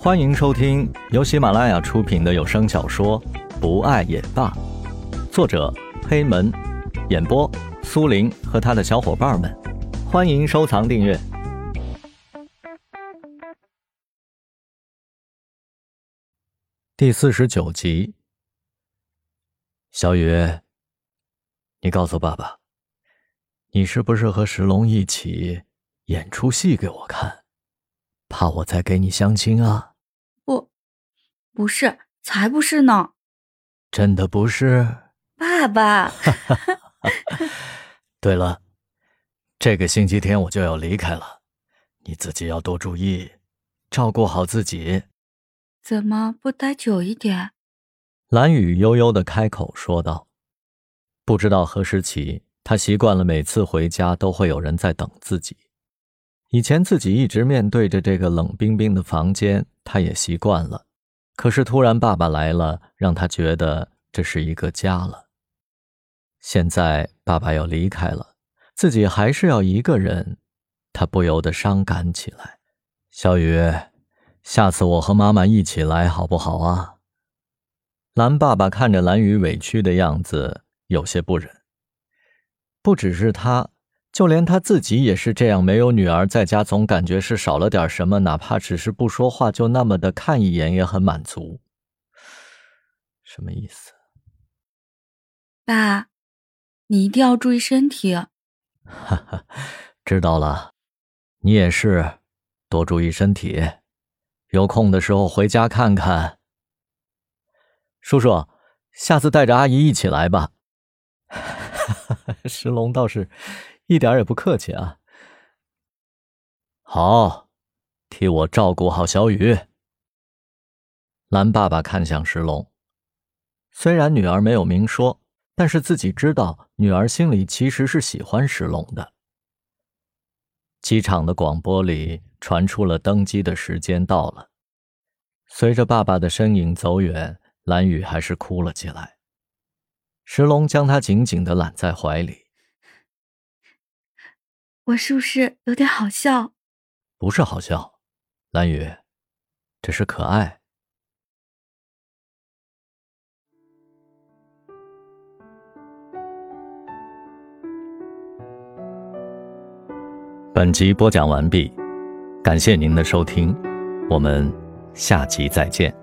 欢迎收听由喜马拉雅出品的有声小说《不爱也罢》，作者黑门，演播苏林和他的小伙伴们。欢迎收藏订阅。第四十九集，小雨，你告诉爸爸，你是不是和石龙一起演出戏给我看？怕我再给你相亲啊？不，是，才不是呢！真的不是，爸爸。对了，这个星期天我就要离开了，你自己要多注意，照顾好自己。怎么不待久一点？蓝雨悠悠的开口说道。不知道何时起，他习惯了每次回家都会有人在等自己。以前自己一直面对着这个冷冰冰的房间，他也习惯了。可是突然爸爸来了，让他觉得这是一个家了。现在爸爸要离开了，自己还是要一个人，他不由得伤感起来。小雨，下次我和妈妈一起来好不好啊？蓝爸爸看着蓝雨委屈的样子，有些不忍。不只是他。就连他自己也是这样，没有女儿在家，总感觉是少了点什么，哪怕只是不说话，就那么的看一眼也很满足。什么意思？爸，你一定要注意身体。哈哈，知道了，你也是，多注意身体，有空的时候回家看看。叔叔，下次带着阿姨一起来吧。石龙倒是。一点也不客气啊！好，替我照顾好小雨。蓝爸爸看向石龙，虽然女儿没有明说，但是自己知道女儿心里其实是喜欢石龙的。机场的广播里传出了登机的时间到了，随着爸爸的身影走远，蓝雨还是哭了起来。石龙将她紧紧的揽在怀里。我是不是有点好笑？不是好笑，蓝雨，这是可爱。本集播讲完毕，感谢您的收听，我们下集再见。